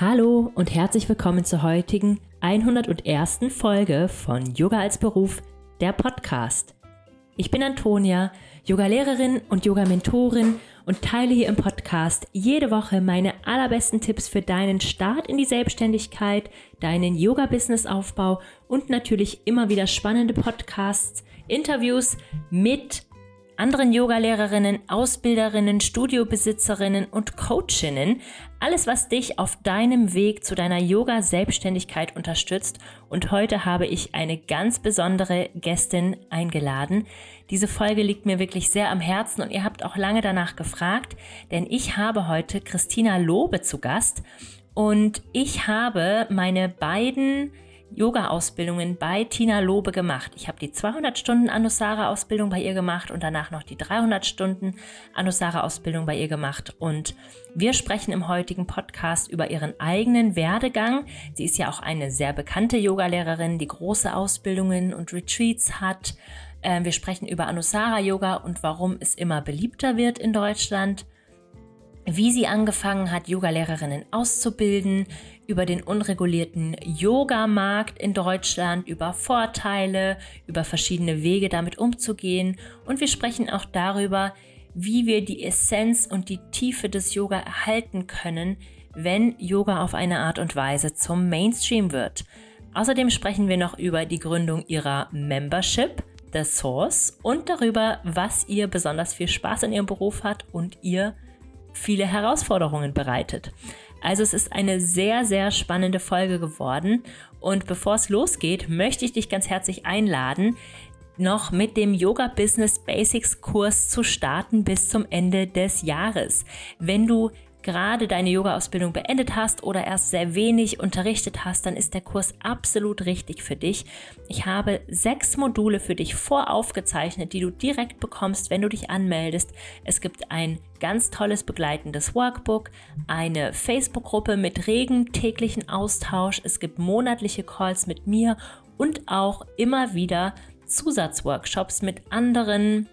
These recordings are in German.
Hallo und herzlich willkommen zur heutigen 101. Folge von Yoga als Beruf, der Podcast. Ich bin Antonia, Yogalehrerin und Yoga-Mentorin und teile hier im Podcast jede Woche meine allerbesten Tipps für deinen Start in die Selbstständigkeit, deinen Yoga-Business-Aufbau und natürlich immer wieder spannende Podcasts, Interviews mit anderen Yogalehrerinnen, Ausbilderinnen, Studiobesitzerinnen und Coachinnen. Alles, was dich auf deinem Weg zu deiner Yoga-Selbstständigkeit unterstützt. Und heute habe ich eine ganz besondere Gästin eingeladen. Diese Folge liegt mir wirklich sehr am Herzen und ihr habt auch lange danach gefragt, denn ich habe heute Christina Lobe zu Gast und ich habe meine beiden Yoga-Ausbildungen bei Tina Lobe gemacht. Ich habe die 200 Stunden Anusara-Ausbildung bei ihr gemacht und danach noch die 300 Stunden Anusara-Ausbildung bei ihr gemacht. Und wir sprechen im heutigen Podcast über ihren eigenen Werdegang. Sie ist ja auch eine sehr bekannte Yogalehrerin, die große Ausbildungen und Retreats hat. Ähm, wir sprechen über Anusara-Yoga und warum es immer beliebter wird in Deutschland wie sie angefangen hat, Yogalehrerinnen auszubilden, über den unregulierten Yoga-Markt in Deutschland, über Vorteile, über verschiedene Wege damit umzugehen und wir sprechen auch darüber, wie wir die Essenz und die Tiefe des Yoga erhalten können, wenn Yoga auf eine Art und Weise zum Mainstream wird. Außerdem sprechen wir noch über die Gründung ihrer Membership, The Source, und darüber, was ihr besonders viel Spaß in ihrem Beruf hat und ihr viele Herausforderungen bereitet. Also es ist eine sehr, sehr spannende Folge geworden. Und bevor es losgeht, möchte ich dich ganz herzlich einladen, noch mit dem Yoga Business Basics Kurs zu starten bis zum Ende des Jahres. Wenn du gerade deine Yoga-Ausbildung beendet hast oder erst sehr wenig unterrichtet hast, dann ist der Kurs absolut richtig für dich. Ich habe sechs Module für dich voraufgezeichnet, die du direkt bekommst, wenn du dich anmeldest. Es gibt ein ganz tolles begleitendes Workbook, eine Facebook-Gruppe mit regem täglichen Austausch. Es gibt monatliche Calls mit mir und auch immer wieder Zusatzworkshops mit anderen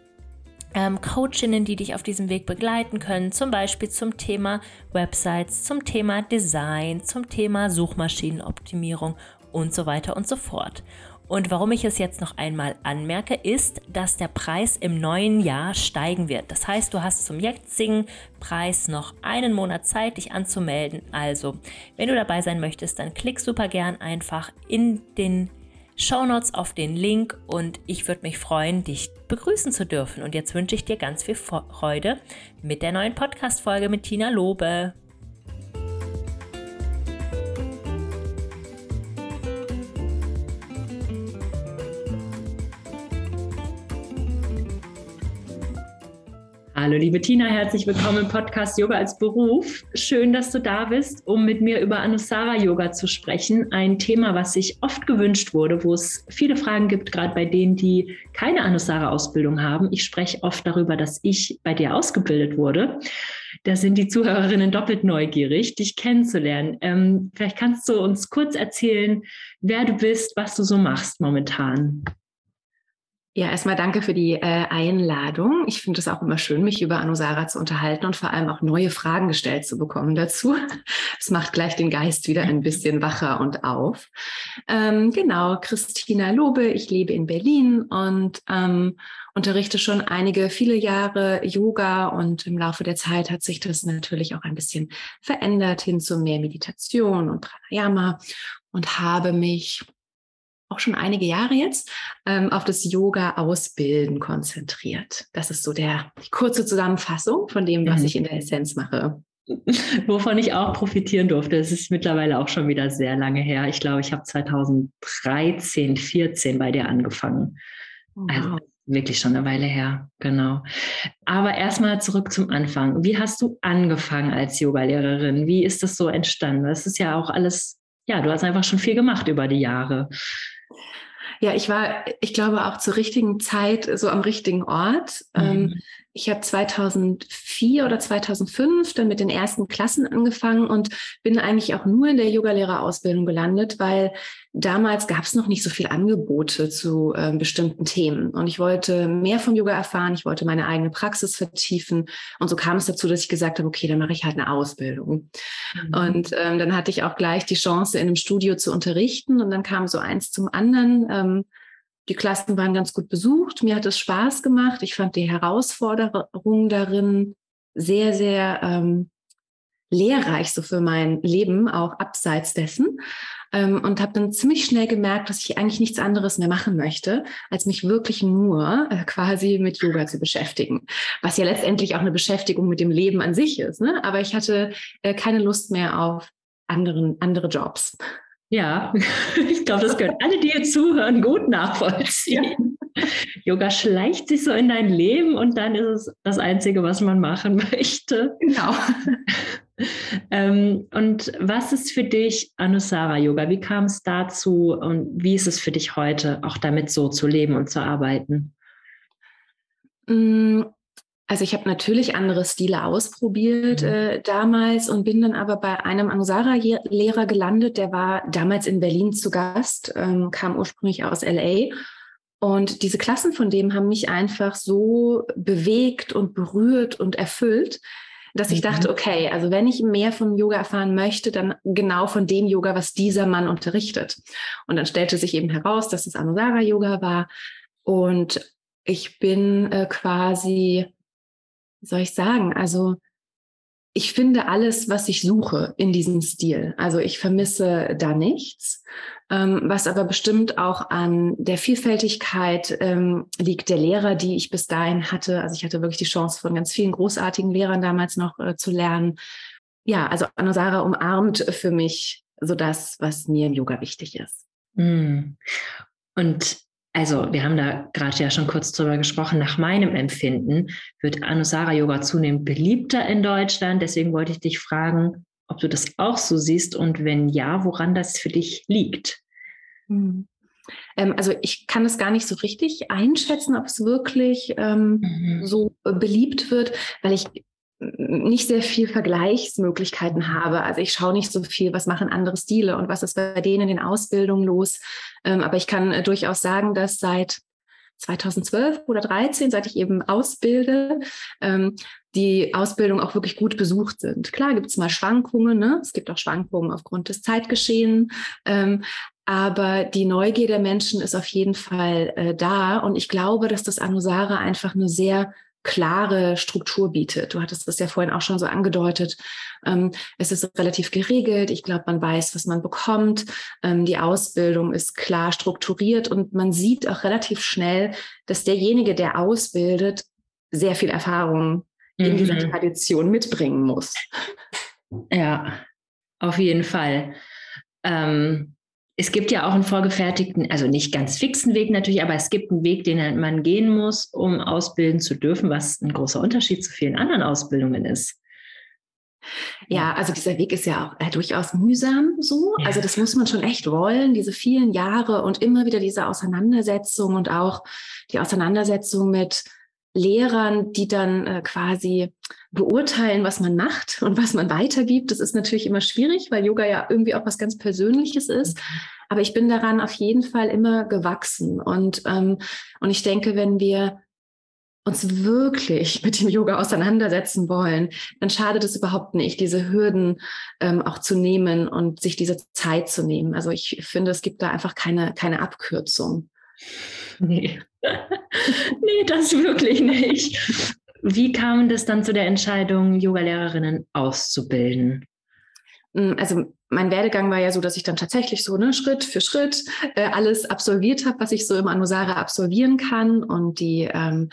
ähm, Coachinnen, die dich auf diesem Weg begleiten können, zum Beispiel zum Thema Websites, zum Thema Design, zum Thema Suchmaschinenoptimierung und so weiter und so fort. Und warum ich es jetzt noch einmal anmerke, ist, dass der Preis im neuen Jahr steigen wird. Das heißt, du hast zum jetzigen Preis noch einen Monat Zeit, dich anzumelden. Also, wenn du dabei sein möchtest, dann klick super gern einfach in den Shownotes auf den Link und ich würde mich freuen, dich begrüßen zu dürfen. Und jetzt wünsche ich dir ganz viel Freude mit der neuen Podcast-Folge mit Tina Lobe. Hallo, liebe Tina, herzlich willkommen im Podcast Yoga als Beruf. Schön, dass du da bist, um mit mir über Anusara Yoga zu sprechen. Ein Thema, was sich oft gewünscht wurde, wo es viele Fragen gibt, gerade bei denen, die keine Anusara Ausbildung haben. Ich spreche oft darüber, dass ich bei dir ausgebildet wurde. Da sind die Zuhörerinnen doppelt neugierig, dich kennenzulernen. Ähm, vielleicht kannst du uns kurz erzählen, wer du bist, was du so machst momentan. Ja, erstmal danke für die äh, Einladung. Ich finde es auch immer schön, mich über Anusara zu unterhalten und vor allem auch neue Fragen gestellt zu bekommen dazu. Es macht gleich den Geist wieder ein bisschen wacher und auf. Ähm, genau, Christina Lobe, ich lebe in Berlin und ähm, unterrichte schon einige, viele Jahre Yoga und im Laufe der Zeit hat sich das natürlich auch ein bisschen verändert hin zu mehr Meditation und Pranayama und habe mich auch schon einige Jahre jetzt ähm, auf das Yoga-Ausbilden konzentriert. Das ist so der die kurze Zusammenfassung von dem, was mhm. ich in der Essenz mache. Wovon ich auch profitieren durfte. Es ist mittlerweile auch schon wieder sehr lange her. Ich glaube, ich habe 2013, 14 bei dir angefangen. Oh, also, wow. Also wirklich schon eine Weile her, genau. Aber erstmal zurück zum Anfang. Wie hast du angefangen als Yogalehrerin? Wie ist das so entstanden? Das ist ja auch alles, ja, du hast einfach schon viel gemacht über die Jahre. Ja, ich war, ich glaube, auch zur richtigen Zeit so am richtigen Ort. Mhm. Ähm, ich habe 2004 oder 2005 dann mit den ersten Klassen angefangen und bin eigentlich auch nur in der Yogalehrerausbildung gelandet, weil damals gab es noch nicht so viele Angebote zu äh, bestimmten Themen. Und ich wollte mehr vom Yoga erfahren, ich wollte meine eigene Praxis vertiefen. Und so kam es dazu, dass ich gesagt habe, okay, dann mache ich halt eine Ausbildung. Mhm. Und ähm, dann hatte ich auch gleich die Chance, in einem Studio zu unterrichten. Und dann kam so eins zum anderen. Ähm, die Klassen waren ganz gut besucht. Mir hat es Spaß gemacht. Ich fand die Herausforderung darin sehr, sehr ähm, lehrreich so für mein Leben, auch abseits dessen. Ähm, und habe dann ziemlich schnell gemerkt, dass ich eigentlich nichts anderes mehr machen möchte, als mich wirklich nur äh, quasi mit Yoga zu beschäftigen. Was ja letztendlich auch eine Beschäftigung mit dem Leben an sich ist. Ne? Aber ich hatte äh, keine Lust mehr auf anderen, andere Jobs. Ja, ich glaube, das können alle, die hier zuhören, gut nachvollziehen. Ja. Yoga schleicht sich so in dein Leben und dann ist es das Einzige, was man machen möchte. Genau. ähm, und was ist für dich Anusara Yoga? Wie kam es dazu und wie ist es für dich heute, auch damit so zu leben und zu arbeiten? Also ich habe natürlich andere Stile ausprobiert mhm. äh, damals und bin dann aber bei einem Anusara-Lehrer gelandet, der war damals in Berlin zu Gast, ähm, kam ursprünglich aus LA. Und diese Klassen von dem haben mich einfach so bewegt und berührt und erfüllt, dass ich mhm. dachte, okay, also wenn ich mehr von Yoga erfahren möchte, dann genau von dem Yoga, was dieser Mann unterrichtet. Und dann stellte sich eben heraus, dass es Anusara Yoga war. Und ich bin äh, quasi soll ich sagen, also ich finde alles, was ich suche in diesem Stil. Also ich vermisse da nichts, ähm, was aber bestimmt auch an der Vielfältigkeit ähm, liegt der Lehrer, die ich bis dahin hatte. Also ich hatte wirklich die Chance von ganz vielen großartigen Lehrern damals noch äh, zu lernen. Ja, also Anusara umarmt für mich so das, was mir im Yoga wichtig ist. Mm. Und also wir haben da gerade ja schon kurz drüber gesprochen, nach meinem Empfinden wird Anusara Yoga zunehmend beliebter in Deutschland. Deswegen wollte ich dich fragen, ob du das auch so siehst und wenn ja, woran das für dich liegt. Mhm. Ähm, also ich kann es gar nicht so richtig einschätzen, ob es wirklich ähm, mhm. so beliebt wird, weil ich nicht sehr viel Vergleichsmöglichkeiten habe. Also ich schaue nicht so viel, was machen andere Stile und was ist bei denen in den Ausbildungen los. Ähm, aber ich kann äh, durchaus sagen, dass seit 2012 oder 13, seit ich eben ausbilde, ähm, die Ausbildungen auch wirklich gut besucht sind. Klar gibt es mal Schwankungen, ne? es gibt auch Schwankungen aufgrund des Zeitgeschehens, ähm, aber die Neugier der Menschen ist auf jeden Fall äh, da und ich glaube, dass das Anusara einfach eine sehr klare Struktur bietet. Du hattest das ja vorhin auch schon so angedeutet. Ähm, es ist relativ geregelt. Ich glaube, man weiß, was man bekommt. Ähm, die Ausbildung ist klar strukturiert und man sieht auch relativ schnell, dass derjenige, der ausbildet, sehr viel Erfahrung mhm. in dieser mhm. Tradition mitbringen muss. Ja, auf jeden Fall. Ähm, es gibt ja auch einen vorgefertigten, also nicht ganz fixen Weg natürlich, aber es gibt einen Weg, den man gehen muss, um ausbilden zu dürfen, was ein großer Unterschied zu vielen anderen Ausbildungen ist. Ja, also dieser Weg ist ja auch äh, durchaus mühsam so. Ja. Also das muss man schon echt wollen, diese vielen Jahre und immer wieder diese Auseinandersetzung und auch die Auseinandersetzung mit Lehrern, die dann äh, quasi beurteilen, was man macht und was man weitergibt. Das ist natürlich immer schwierig, weil Yoga ja irgendwie auch was ganz Persönliches ist. Aber ich bin daran auf jeden Fall immer gewachsen. Und, ähm, und ich denke, wenn wir uns wirklich mit dem Yoga auseinandersetzen wollen, dann schadet es überhaupt nicht, diese Hürden ähm, auch zu nehmen und sich diese Zeit zu nehmen. Also ich finde, es gibt da einfach keine, keine Abkürzung. Nee. Nee, das wirklich nicht. Wie kam das dann zu der Entscheidung, Yogalehrerinnen auszubilden? Mm, also mein Werdegang war ja so, dass ich dann tatsächlich so ne, Schritt für Schritt äh, alles absolviert habe, was ich so im Anusara absolvieren kann. Und die ähm,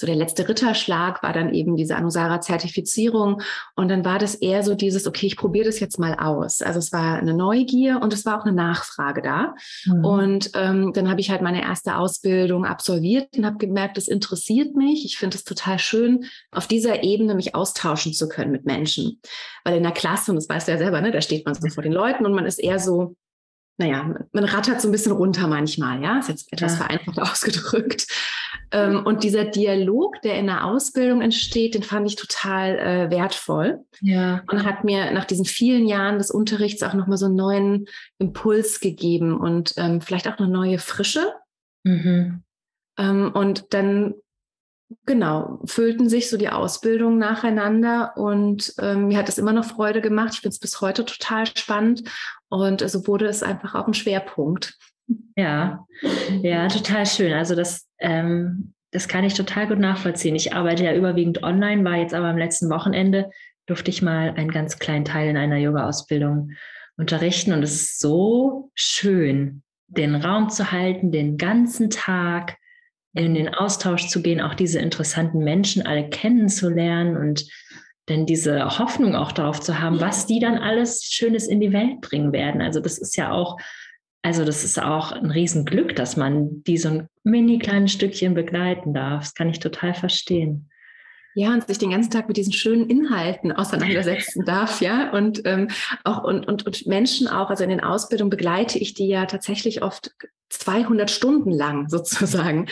so der letzte Ritterschlag war dann eben diese Anusara-Zertifizierung. Und dann war das eher so dieses, okay, ich probiere das jetzt mal aus. Also es war eine Neugier und es war auch eine Nachfrage da. Mhm. Und ähm, dann habe ich halt meine erste Ausbildung absolviert und habe gemerkt, das interessiert mich. Ich finde es total schön, auf dieser Ebene mich austauschen zu können mit Menschen. Weil in der Klasse, und das weißt du ja selber, ne, da steht man so vor den Leuten und man ist eher so, naja, man rattert so ein bisschen runter manchmal, ja, ist jetzt etwas ja. vereinfacht ausgedrückt. Ähm, und dieser Dialog, der in der Ausbildung entsteht, den fand ich total äh, wertvoll. Ja. Und hat mir nach diesen vielen Jahren des Unterrichts auch nochmal so einen neuen Impuls gegeben und ähm, vielleicht auch eine neue Frische. Mhm. Ähm, und dann genau, füllten sich so die Ausbildungen nacheinander und ähm, mir hat es immer noch Freude gemacht. Ich finde es bis heute total spannend und so wurde es einfach auch ein Schwerpunkt. Ja, ja, total schön. Also das, ähm, das kann ich total gut nachvollziehen. Ich arbeite ja überwiegend online, war jetzt aber am letzten Wochenende, durfte ich mal einen ganz kleinen Teil in einer Yoga-Ausbildung unterrichten und es ist so schön, den Raum zu halten, den ganzen Tag in den Austausch zu gehen, auch diese interessanten Menschen alle kennenzulernen und dann diese Hoffnung auch darauf zu haben, was die dann alles Schönes in die Welt bringen werden. Also das ist ja auch, also das ist auch ein Riesenglück, dass man die so ein mini kleines Stückchen begleiten darf. Das kann ich total verstehen. Ja, und sich den ganzen Tag mit diesen schönen Inhalten auseinandersetzen darf, ja. Und ähm, auch und, und, und Menschen auch, also in den Ausbildungen begleite ich die ja tatsächlich oft 200 Stunden lang sozusagen.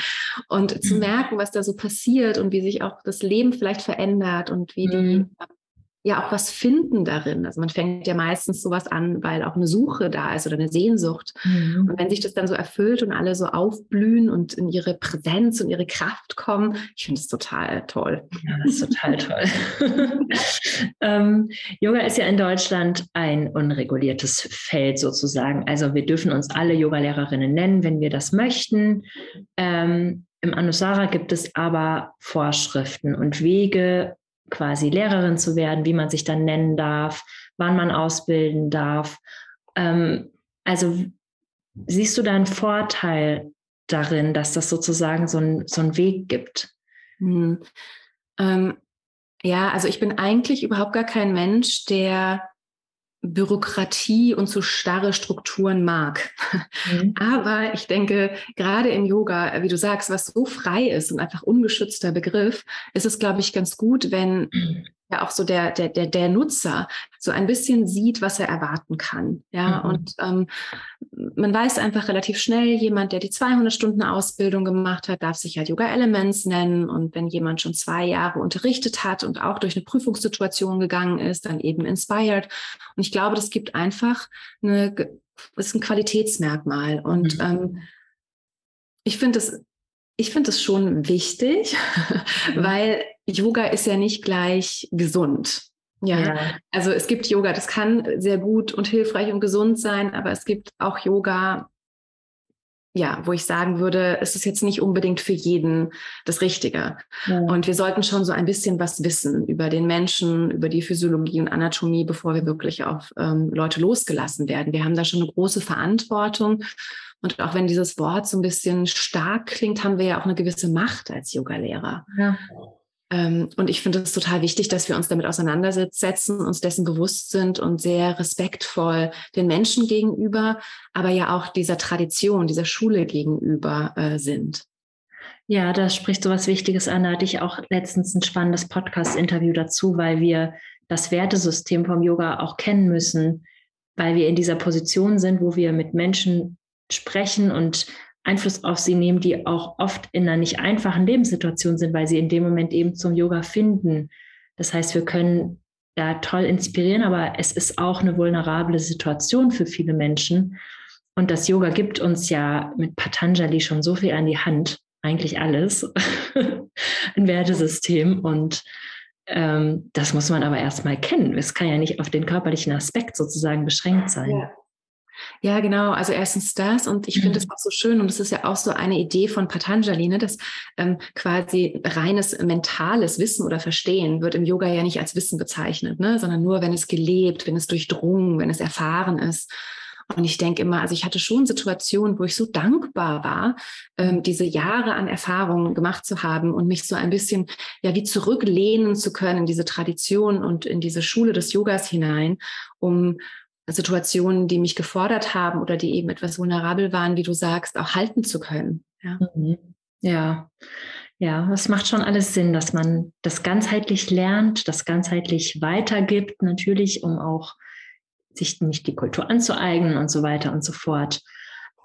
Und zu mhm. merken, was da so passiert und wie sich auch das Leben vielleicht verändert und wie die mhm ja auch was finden darin. Also man fängt ja meistens sowas an, weil auch eine Suche da ist oder eine Sehnsucht. Mhm. Und wenn sich das dann so erfüllt und alle so aufblühen und in ihre Präsenz und ihre Kraft kommen, ich finde es total toll. Ja, das ist total toll. ähm, Yoga ist ja in Deutschland ein unreguliertes Feld sozusagen. Also wir dürfen uns alle Yogalehrerinnen nennen, wenn wir das möchten. Ähm, im Anusara gibt es aber Vorschriften und Wege, quasi Lehrerin zu werden, wie man sich dann nennen darf, wann man ausbilden darf. Ähm, also siehst du da einen Vorteil darin, dass das sozusagen so, ein, so einen Weg gibt? Hm. Ähm, ja, also ich bin eigentlich überhaupt gar kein Mensch, der Bürokratie und so starre Strukturen mag. Mhm. Aber ich denke, gerade im Yoga, wie du sagst, was so frei ist und einfach ungeschützter Begriff, ist es, glaube ich, ganz gut, wenn ja auch so der, der, der, der Nutzer so ein bisschen sieht, was er erwarten kann. Ja, mhm. und ähm, man weiß einfach relativ schnell, jemand, der die 200 Stunden Ausbildung gemacht hat, darf sich halt Yoga Elements nennen. Und wenn jemand schon zwei Jahre unterrichtet hat und auch durch eine Prüfungssituation gegangen ist, dann eben inspired. Und ich glaube, das gibt einfach eine, ist ein Qualitätsmerkmal. Und mhm. ähm, ich finde es ich finde es schon wichtig, mhm. weil Yoga ist ja nicht gleich gesund. Ja. ja. also es gibt Yoga, das kann sehr gut und hilfreich und gesund sein, aber es gibt auch Yoga, ja, wo ich sagen würde, es ist jetzt nicht unbedingt für jeden das Richtige. Ja. Und wir sollten schon so ein bisschen was wissen über den Menschen, über die Physiologie und Anatomie, bevor wir wirklich auf ähm, Leute losgelassen werden. Wir haben da schon eine große Verantwortung. Und auch wenn dieses Wort so ein bisschen stark klingt, haben wir ja auch eine gewisse Macht als Yogalehrer. Ja. Ähm, und ich finde es total wichtig, dass wir uns damit auseinandersetzen, uns dessen bewusst sind und sehr respektvoll den Menschen gegenüber, aber ja auch dieser Tradition, dieser Schule gegenüber äh, sind. Ja, da sprichst du was Wichtiges an. Da hatte ich auch letztens ein spannendes Podcast-Interview dazu, weil wir das Wertesystem vom Yoga auch kennen müssen, weil wir in dieser Position sind, wo wir mit Menschen sprechen und Einfluss auf sie nehmen, die auch oft in einer nicht einfachen Lebenssituation sind, weil sie in dem Moment eben zum Yoga finden. Das heißt, wir können ja toll inspirieren, aber es ist auch eine vulnerable Situation für viele Menschen. Und das Yoga gibt uns ja mit Patanjali schon so viel an die Hand, eigentlich alles, ein Wertesystem. Und ähm, das muss man aber erstmal kennen. Es kann ja nicht auf den körperlichen Aspekt sozusagen beschränkt sein. Ja. Ja, genau. Also erstens das und ich finde mhm. es auch so schön und es ist ja auch so eine Idee von Patanjali, ne, dass ähm, quasi reines mentales Wissen oder Verstehen wird im Yoga ja nicht als Wissen bezeichnet, ne, sondern nur, wenn es gelebt, wenn es durchdrungen, wenn es erfahren ist. Und ich denke immer, also ich hatte schon Situationen, wo ich so dankbar war, ähm, diese Jahre an Erfahrungen gemacht zu haben und mich so ein bisschen ja wie zurücklehnen zu können in diese Tradition und in diese Schule des Yogas hinein, um Situationen, die mich gefordert haben oder die eben etwas vulnerabel waren, wie du sagst, auch halten zu können. Ja. Mhm. Ja. Ja, es macht schon alles Sinn, dass man das ganzheitlich lernt, das ganzheitlich weitergibt, natürlich, um auch sich nicht die Kultur anzueignen und so weiter und so fort.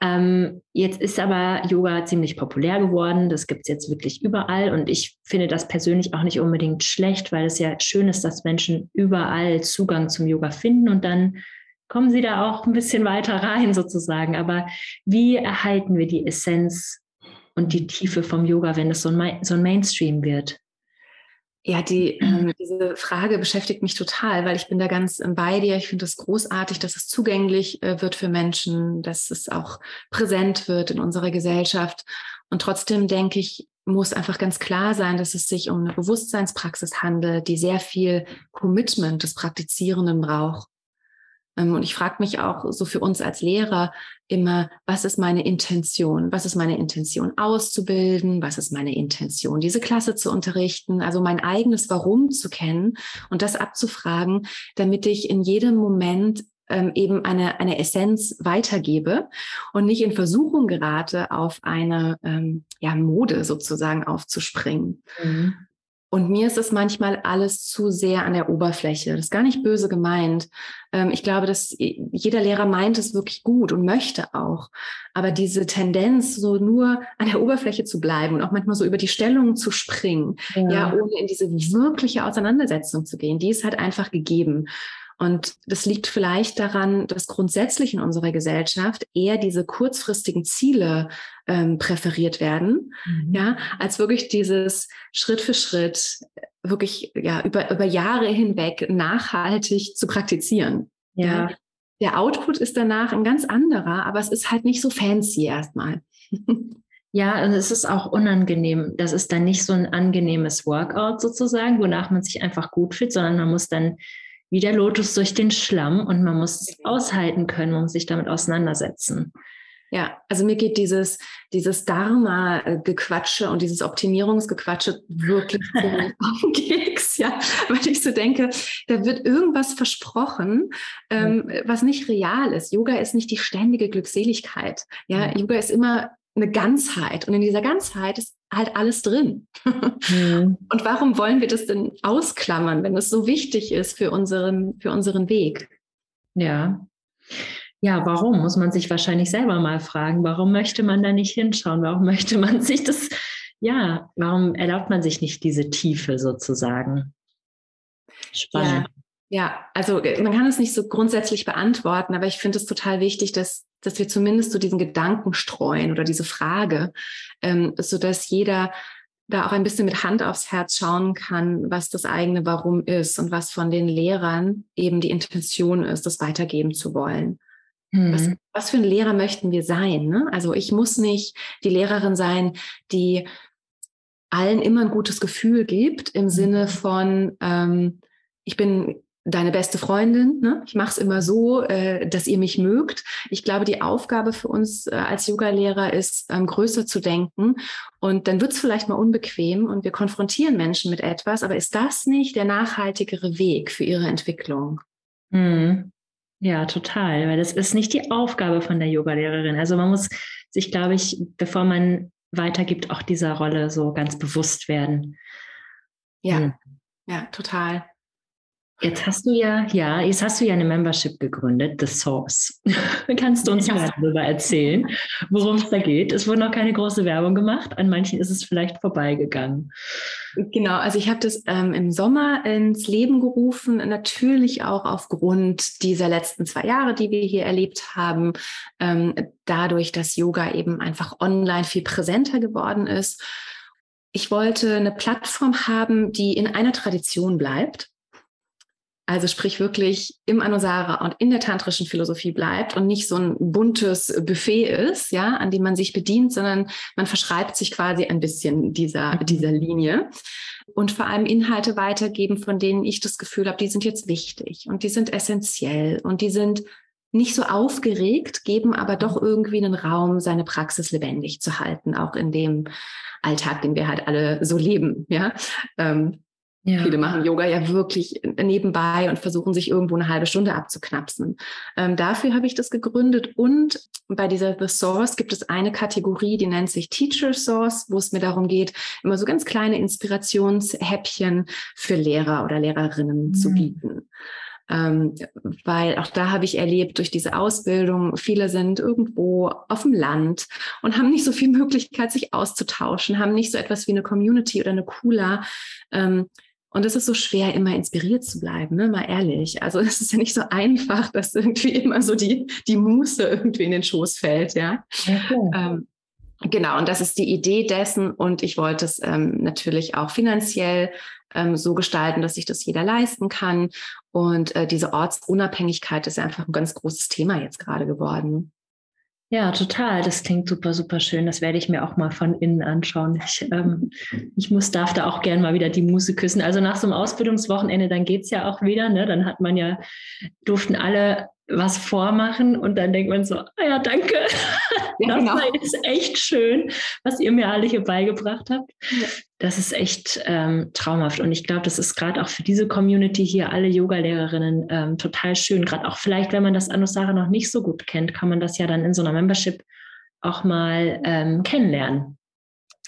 Ähm, jetzt ist aber Yoga ziemlich populär geworden. Das gibt es jetzt wirklich überall. Und ich finde das persönlich auch nicht unbedingt schlecht, weil es ja schön ist, dass Menschen überall Zugang zum Yoga finden und dann kommen sie da auch ein bisschen weiter rein sozusagen. Aber wie erhalten wir die Essenz und die Tiefe vom Yoga, wenn es so ein, so ein Mainstream wird? Ja, die, ähm, diese Frage beschäftigt mich total, weil ich bin da ganz bei dir. Ich finde es großartig, dass es zugänglich äh, wird für Menschen, dass es auch präsent wird in unserer Gesellschaft. Und trotzdem denke ich, muss einfach ganz klar sein, dass es sich um eine Bewusstseinspraxis handelt, die sehr viel Commitment des Praktizierenden braucht. Ähm, und ich frage mich auch so für uns als Lehrer immer, was ist meine Intention? Was ist meine Intention auszubilden? Was ist meine Intention, diese Klasse zu unterrichten? Also mein eigenes Warum zu kennen und das abzufragen, damit ich in jedem Moment ähm, eben eine, eine Essenz weitergebe und nicht in Versuchung gerate, auf eine ähm, ja, Mode sozusagen aufzuspringen. Mhm. Und mir ist es manchmal alles zu sehr an der Oberfläche. Das ist gar nicht böse gemeint. Ähm, ich glaube, dass jeder Lehrer meint es wirklich gut und möchte auch. Aber diese Tendenz, so nur an der Oberfläche zu bleiben und auch manchmal so über die Stellungen zu springen, ja, ja ohne in diese wirkliche Auseinandersetzung zu gehen, die ist halt einfach gegeben. Und das liegt vielleicht daran, dass grundsätzlich in unserer Gesellschaft eher diese kurzfristigen Ziele ähm, präferiert werden, mhm. ja, als wirklich dieses Schritt für Schritt wirklich ja über über Jahre hinweg nachhaltig zu praktizieren. Ja. ja. Der Output ist danach ein ganz anderer, aber es ist halt nicht so fancy erstmal. Ja, also es ist auch unangenehm. Das ist dann nicht so ein angenehmes Workout sozusagen, wonach man sich einfach gut fühlt, sondern man muss dann wie der Lotus durch den Schlamm und man muss es aushalten können und sich damit auseinandersetzen. Ja, also mir geht dieses, dieses Dharma-Gequatsche und dieses Optimierungsgequatsche wirklich auf den Keks, ja, weil ich so denke, da wird irgendwas versprochen, ähm, was nicht real ist. Yoga ist nicht die ständige Glückseligkeit. Ja, Yoga ist immer eine Ganzheit und in dieser Ganzheit ist halt alles drin. Mhm. Und warum wollen wir das denn ausklammern, wenn es so wichtig ist für unseren, für unseren Weg? Ja. Ja, warum muss man sich wahrscheinlich selber mal fragen, warum möchte man da nicht hinschauen? Warum möchte man sich das, ja, warum erlaubt man sich nicht diese Tiefe sozusagen? Spannend. Ja. Ja, also äh, man kann es nicht so grundsätzlich beantworten, aber ich finde es total wichtig, dass, dass wir zumindest so diesen Gedanken streuen oder diese Frage, ähm, so dass jeder da auch ein bisschen mit Hand aufs Herz schauen kann, was das eigene Warum ist und was von den Lehrern eben die Intention ist, das weitergeben zu wollen. Mhm. Was, was, für ein Lehrer möchten wir sein? Ne? Also ich muss nicht die Lehrerin sein, die allen immer ein gutes Gefühl gibt im Sinne mhm. von, ähm, ich bin deine beste Freundin. Ne? Ich mache es immer so, äh, dass ihr mich mögt. Ich glaube, die Aufgabe für uns äh, als Yoga-Lehrer ist, ähm, größer zu denken. Und dann wird es vielleicht mal unbequem und wir konfrontieren Menschen mit etwas. Aber ist das nicht der nachhaltigere Weg für ihre Entwicklung? Mhm. Ja, total, weil das ist nicht die Aufgabe von der Yoga-Lehrerin. Also man muss sich, glaube ich, bevor man weitergibt, auch dieser Rolle so ganz bewusst werden. Ja, mhm. ja, total. Jetzt hast du ja, ja, jetzt hast du ja eine Membership gegründet, The Source. Kannst du uns ja. mal darüber erzählen, worum es da geht? Es wurde noch keine große Werbung gemacht, an manchen ist es vielleicht vorbeigegangen. Genau, also ich habe das ähm, im Sommer ins Leben gerufen, natürlich auch aufgrund dieser letzten zwei Jahre, die wir hier erlebt haben, ähm, dadurch, dass Yoga eben einfach online viel präsenter geworden ist. Ich wollte eine Plattform haben, die in einer Tradition bleibt also sprich wirklich im Anusara und in der tantrischen Philosophie bleibt und nicht so ein buntes Buffet ist, ja, an dem man sich bedient, sondern man verschreibt sich quasi ein bisschen dieser, mhm. dieser Linie und vor allem Inhalte weitergeben, von denen ich das Gefühl habe, die sind jetzt wichtig und die sind essentiell und die sind nicht so aufgeregt, geben aber doch irgendwie einen Raum, seine Praxis lebendig zu halten, auch in dem Alltag, den wir halt alle so leben, ja. Ähm, ja. Viele machen Yoga ja wirklich nebenbei und versuchen sich irgendwo eine halbe Stunde abzuknapsen. Ähm, dafür habe ich das gegründet und bei dieser The Source gibt es eine Kategorie, die nennt sich Teacher Source, wo es mir darum geht, immer so ganz kleine Inspirationshäppchen für Lehrer oder Lehrerinnen mhm. zu bieten. Ähm, weil auch da habe ich erlebt, durch diese Ausbildung, viele sind irgendwo auf dem Land und haben nicht so viel Möglichkeit, sich auszutauschen, haben nicht so etwas wie eine Community oder eine Cooler. Ähm, und es ist so schwer, immer inspiriert zu bleiben, ne? mal ehrlich. Also es ist ja nicht so einfach, dass irgendwie immer so die, die Muße irgendwie in den Schoß fällt, ja. Okay. Ähm, genau, und das ist die Idee dessen. Und ich wollte es ähm, natürlich auch finanziell ähm, so gestalten, dass sich das jeder leisten kann. Und äh, diese Ortsunabhängigkeit ist einfach ein ganz großes Thema jetzt gerade geworden. Ja, total. Das klingt super, super schön. Das werde ich mir auch mal von innen anschauen. Ich, ähm, ich muss, darf da auch gern mal wieder die Muse küssen. Also nach so einem Ausbildungswochenende, dann geht es ja auch wieder. Ne? Dann hat man ja, durften alle was vormachen und dann denkt man so, ah ja, danke. Ja, das genau. ist echt schön, was ihr mir alle hier beigebracht habt. Ja. Das ist echt ähm, traumhaft. Und ich glaube, das ist gerade auch für diese Community hier, alle Yoga-Lehrerinnen, ähm, total schön. Gerade auch vielleicht, wenn man das Anusara noch nicht so gut kennt, kann man das ja dann in so einer Membership auch mal ähm, kennenlernen.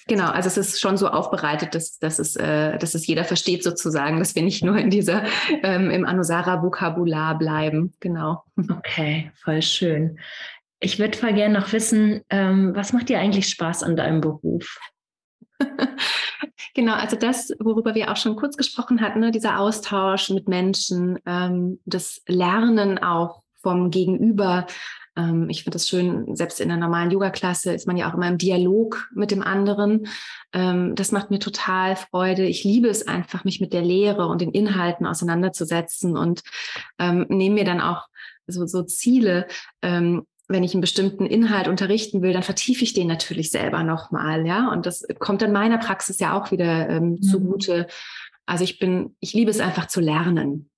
Genau, also es ist schon so aufbereitet, dass, dass, es, äh, dass es jeder versteht sozusagen, dass wir nicht nur in dieser ähm, im Anusara-Vokabular bleiben. Genau. Okay, voll schön. Ich würde voll gerne noch wissen, ähm, was macht dir eigentlich Spaß an deinem Beruf? genau, also das, worüber wir auch schon kurz gesprochen hatten, ne, dieser Austausch mit Menschen, ähm, das Lernen auch vom Gegenüber, ähm, ich finde das schön, selbst in der normalen Yoga-Klasse ist man ja auch immer im Dialog mit dem anderen. Ähm, das macht mir total Freude. Ich liebe es einfach, mich mit der Lehre und den Inhalten auseinanderzusetzen und ähm, nehme mir dann auch so, so Ziele, ähm, wenn ich einen bestimmten Inhalt unterrichten will, dann vertiefe ich den natürlich selber nochmal, ja. Und das kommt dann meiner Praxis ja auch wieder ähm, mhm. zugute. Also ich bin, ich liebe es einfach zu lernen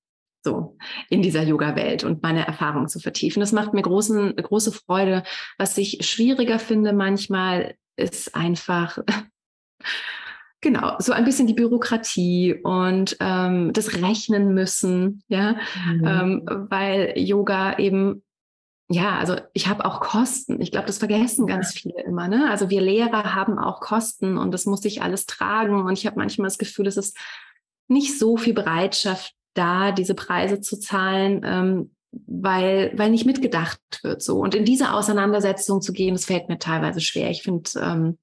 so in dieser Yoga-Welt und meine Erfahrungen zu vertiefen. Das macht mir großen, große Freude. Was ich schwieriger finde manchmal, ist einfach Genau, so ein bisschen die Bürokratie und ähm, das Rechnen müssen, ja, mhm. ähm, weil Yoga eben, ja, also ich habe auch Kosten. Ich glaube, das vergessen ganz viele immer. Ne? Also wir Lehrer haben auch Kosten und das muss ich alles tragen. Und ich habe manchmal das Gefühl, es ist nicht so viel Bereitschaft da diese Preise zu zahlen, ähm, weil, weil nicht mitgedacht wird so. Und in diese Auseinandersetzung zu gehen, das fällt mir teilweise schwer. Ich finde, ähm,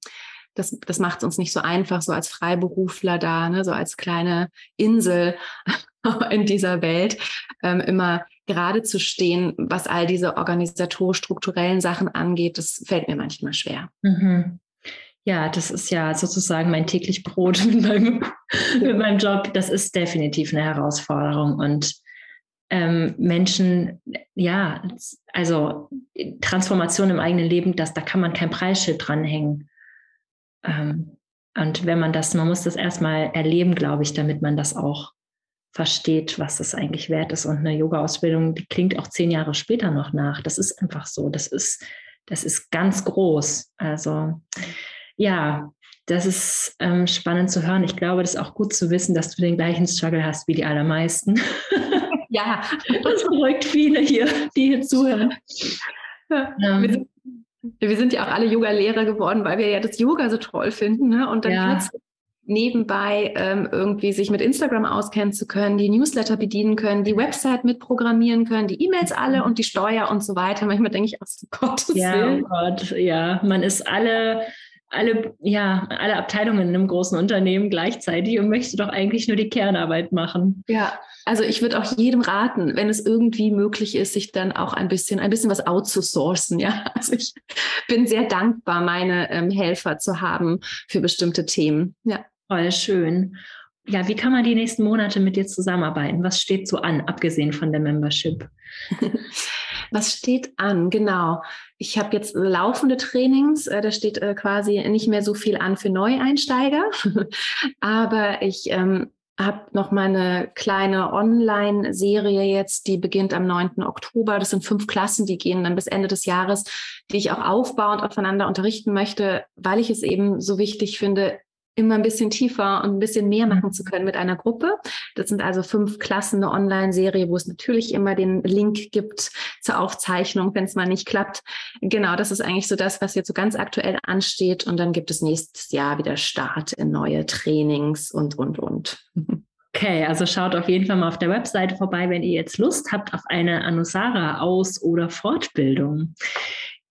das, das macht es uns nicht so einfach, so als Freiberufler da, ne, so als kleine Insel in dieser Welt, ähm, immer gerade zu stehen, was all diese organisatorisch-strukturellen Sachen angeht, das fällt mir manchmal schwer. Mhm. Ja, das ist ja sozusagen mein täglich Brot mit meinem, mit meinem Job. Das ist definitiv eine Herausforderung. Und ähm, Menschen, ja, also Transformation im eigenen Leben, das, da kann man kein Preisschild dranhängen. Ähm, und wenn man das, man muss das erstmal erleben, glaube ich, damit man das auch versteht, was das eigentlich wert ist. Und eine Yoga-Ausbildung, die klingt auch zehn Jahre später noch nach. Das ist einfach so. Das ist, das ist ganz groß. Also ja, das ist ähm, spannend zu hören. Ich glaube, das ist auch gut zu wissen, dass du den gleichen Struggle hast wie die allermeisten. Ja, das beruhigt viele hier, die hier zuhören. Ja, ähm, wir, sind, ja auch alle Yoga-Lehrer geworden, weil wir ja das Yoga so toll finden. Ne? Und dann ja. nebenbei ähm, irgendwie sich mit Instagram auskennen zu können, die Newsletter bedienen können, die Website mitprogrammieren können, die E-Mails alle und die Steuer und so weiter. Manchmal denke ich, aus Gottes ja, Willen. Oh Gott, ja, man ist alle alle, ja, alle Abteilungen in einem großen Unternehmen gleichzeitig und möchte doch eigentlich nur die Kernarbeit machen. Ja, also ich würde auch jedem raten, wenn es irgendwie möglich ist, sich dann auch ein bisschen, ein bisschen was outzusourcen. Ja, also ich bin sehr dankbar, meine ähm, Helfer zu haben für bestimmte Themen. Ja. Voll schön. Ja, wie kann man die nächsten Monate mit dir zusammenarbeiten? Was steht so an, abgesehen von der Membership? Was steht an? Genau. Ich habe jetzt laufende Trainings. Äh, da steht äh, quasi nicht mehr so viel an für Neueinsteiger. Aber ich ähm, habe noch mal eine kleine Online-Serie jetzt, die beginnt am 9. Oktober. Das sind fünf Klassen, die gehen dann bis Ende des Jahres, die ich auch aufbauend aufeinander unterrichten möchte, weil ich es eben so wichtig finde, immer ein bisschen tiefer und ein bisschen mehr machen zu können mit einer Gruppe. Das sind also fünf Klassen, eine Online-Serie, wo es natürlich immer den Link gibt zur Aufzeichnung, wenn es mal nicht klappt. Genau, das ist eigentlich so das, was jetzt so ganz aktuell ansteht. Und dann gibt es nächstes Jahr wieder Start in neue Trainings und, und, und. Okay, also schaut auf jeden Fall mal auf der Webseite vorbei, wenn ihr jetzt Lust habt auf eine Anusara Aus- oder Fortbildung.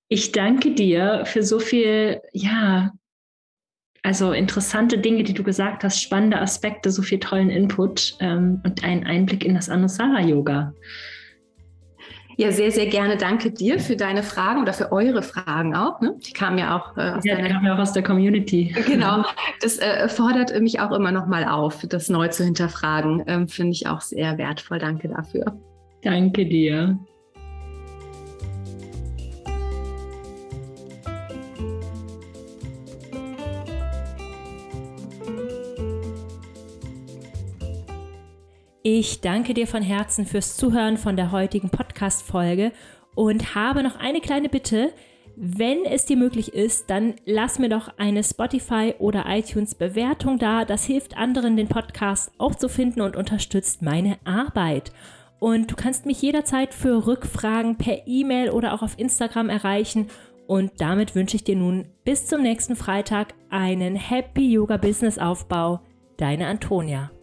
Ich danke dir für so viel, ja, also interessante Dinge, die du gesagt hast, spannende Aspekte, so viel tollen Input ähm, und einen Einblick in das Anusara-Yoga. Ja, sehr, sehr gerne. Danke dir für deine Fragen oder für eure Fragen auch. Ne? Die kamen ja auch, äh, aus, ja, deiner, kamen ja auch aus der Community. Genau. Das äh, fordert mich auch immer noch mal auf, das neu zu hinterfragen. Ähm, Finde ich auch sehr wertvoll. Danke dafür. Danke dir. Ich danke dir von Herzen fürs Zuhören von der heutigen Podcast-Folge und habe noch eine kleine Bitte. Wenn es dir möglich ist, dann lass mir doch eine Spotify oder iTunes Bewertung da. Das hilft anderen, den Podcast auch zu finden und unterstützt meine Arbeit. Und du kannst mich jederzeit für Rückfragen per E-Mail oder auch auf Instagram erreichen. Und damit wünsche ich dir nun bis zum nächsten Freitag einen Happy Yoga Business Aufbau. Deine Antonia.